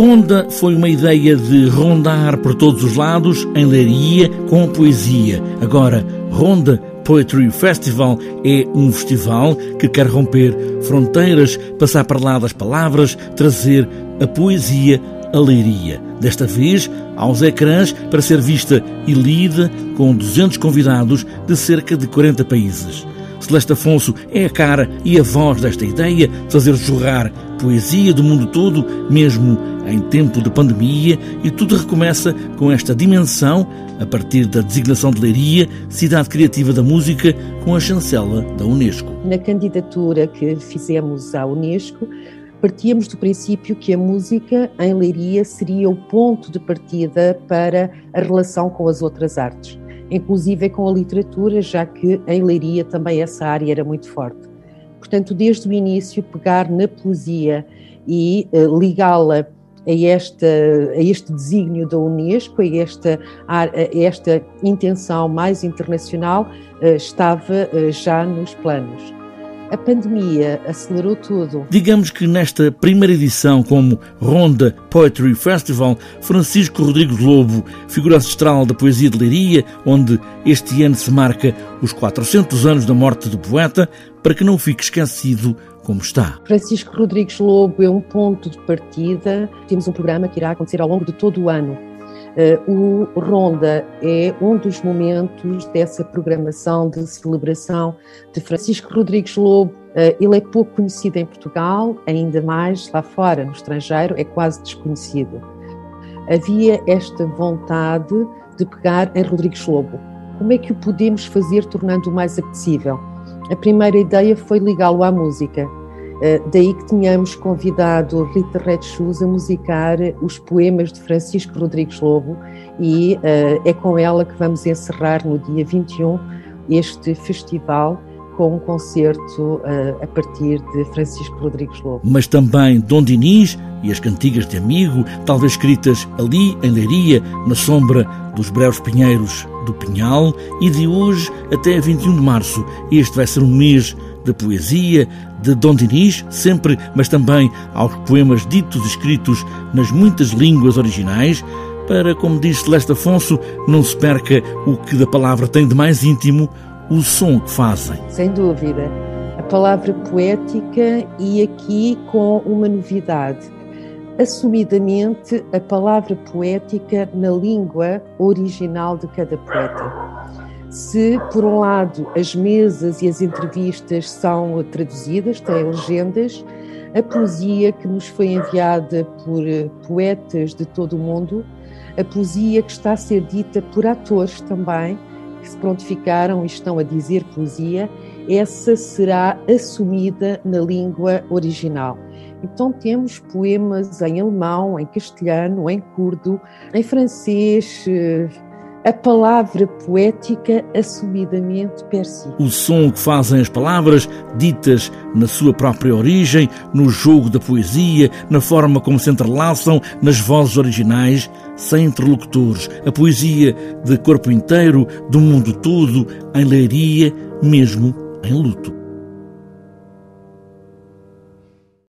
Ronda foi uma ideia de rondar por todos os lados em Leiria com poesia. Agora, Ronda Poetry Festival é um festival que quer romper fronteiras, passar para lá das palavras, trazer a poesia à Leiria. Desta vez, aos ecrãs para ser vista e lida com 200 convidados de cerca de 40 países. Celeste Afonso é a cara e a voz desta ideia de fazer jorrar poesia do mundo todo, mesmo em tempo de pandemia, e tudo recomeça com esta dimensão, a partir da designação de Leiria, Cidade Criativa da Música, com a chancela da Unesco. Na candidatura que fizemos à Unesco, partíamos do princípio que a música em Leiria seria o ponto de partida para a relação com as outras artes inclusive com a literatura, já que em Leiria também essa área era muito forte. Portanto, desde o início, pegar na poesia e uh, ligá-la a, esta, a este desígnio da Unesco, a esta, a esta intenção mais internacional, uh, estava uh, já nos planos a pandemia acelerou tudo. Digamos que nesta primeira edição, como Ronda Poetry Festival, Francisco Rodrigues Lobo, figura ancestral da poesia de Leiria, onde este ano se marca os 400 anos da morte do poeta, para que não fique esquecido como está. Francisco Rodrigues Lobo é um ponto de partida. Temos um programa que irá acontecer ao longo de todo o ano eh, o Ronda é um dos momentos dessa programação de celebração de Francisco Rodrigues Lobo. Eh, ele é pouco conhecido em Portugal, ainda mais lá fora, no estrangeiro, é quase desconhecido. Havia esta vontade de pegar em Rodrigues Lobo. Como é que o podemos fazer tornando-o mais apetecível? A primeira ideia foi ligá-lo à música daí que tínhamos convidado Rita Red Shoes a musicar os poemas de Francisco Rodrigues Lobo e uh, é com ela que vamos encerrar no dia 21 este festival com um concerto uh, a partir de Francisco Rodrigues Lobo. Mas também Dom Dinis e as cantigas de amigo, talvez escritas ali em Leiria, na sombra dos breves pinheiros do Pinhal, e de hoje até 21 de março. Este vai ser um mês de poesia, de Dom Dinis, sempre, mas também aos poemas ditos escritos nas muitas línguas originais, para, como diz Celeste Afonso, não se perca o que da palavra tem de mais íntimo, o som que fazem. Sem dúvida. A palavra poética e aqui com uma novidade. Assumidamente, a palavra poética na língua original de cada poeta. Se, por um lado, as mesas e as entrevistas são traduzidas, têm legendas, a poesia que nos foi enviada por eh, poetas de todo o mundo, a poesia que está a ser dita por atores também, que se prontificaram e estão a dizer poesia, essa será assumida na língua original. Então temos poemas em alemão, em castelhano, em curdo, em francês, eh, a palavra poética assumidamente per si. O som que fazem as palavras, ditas na sua própria origem, no jogo da poesia, na forma como se entrelaçam nas vozes originais, sem interlocutores. A poesia de corpo inteiro, do mundo todo, em leiria, mesmo em luto.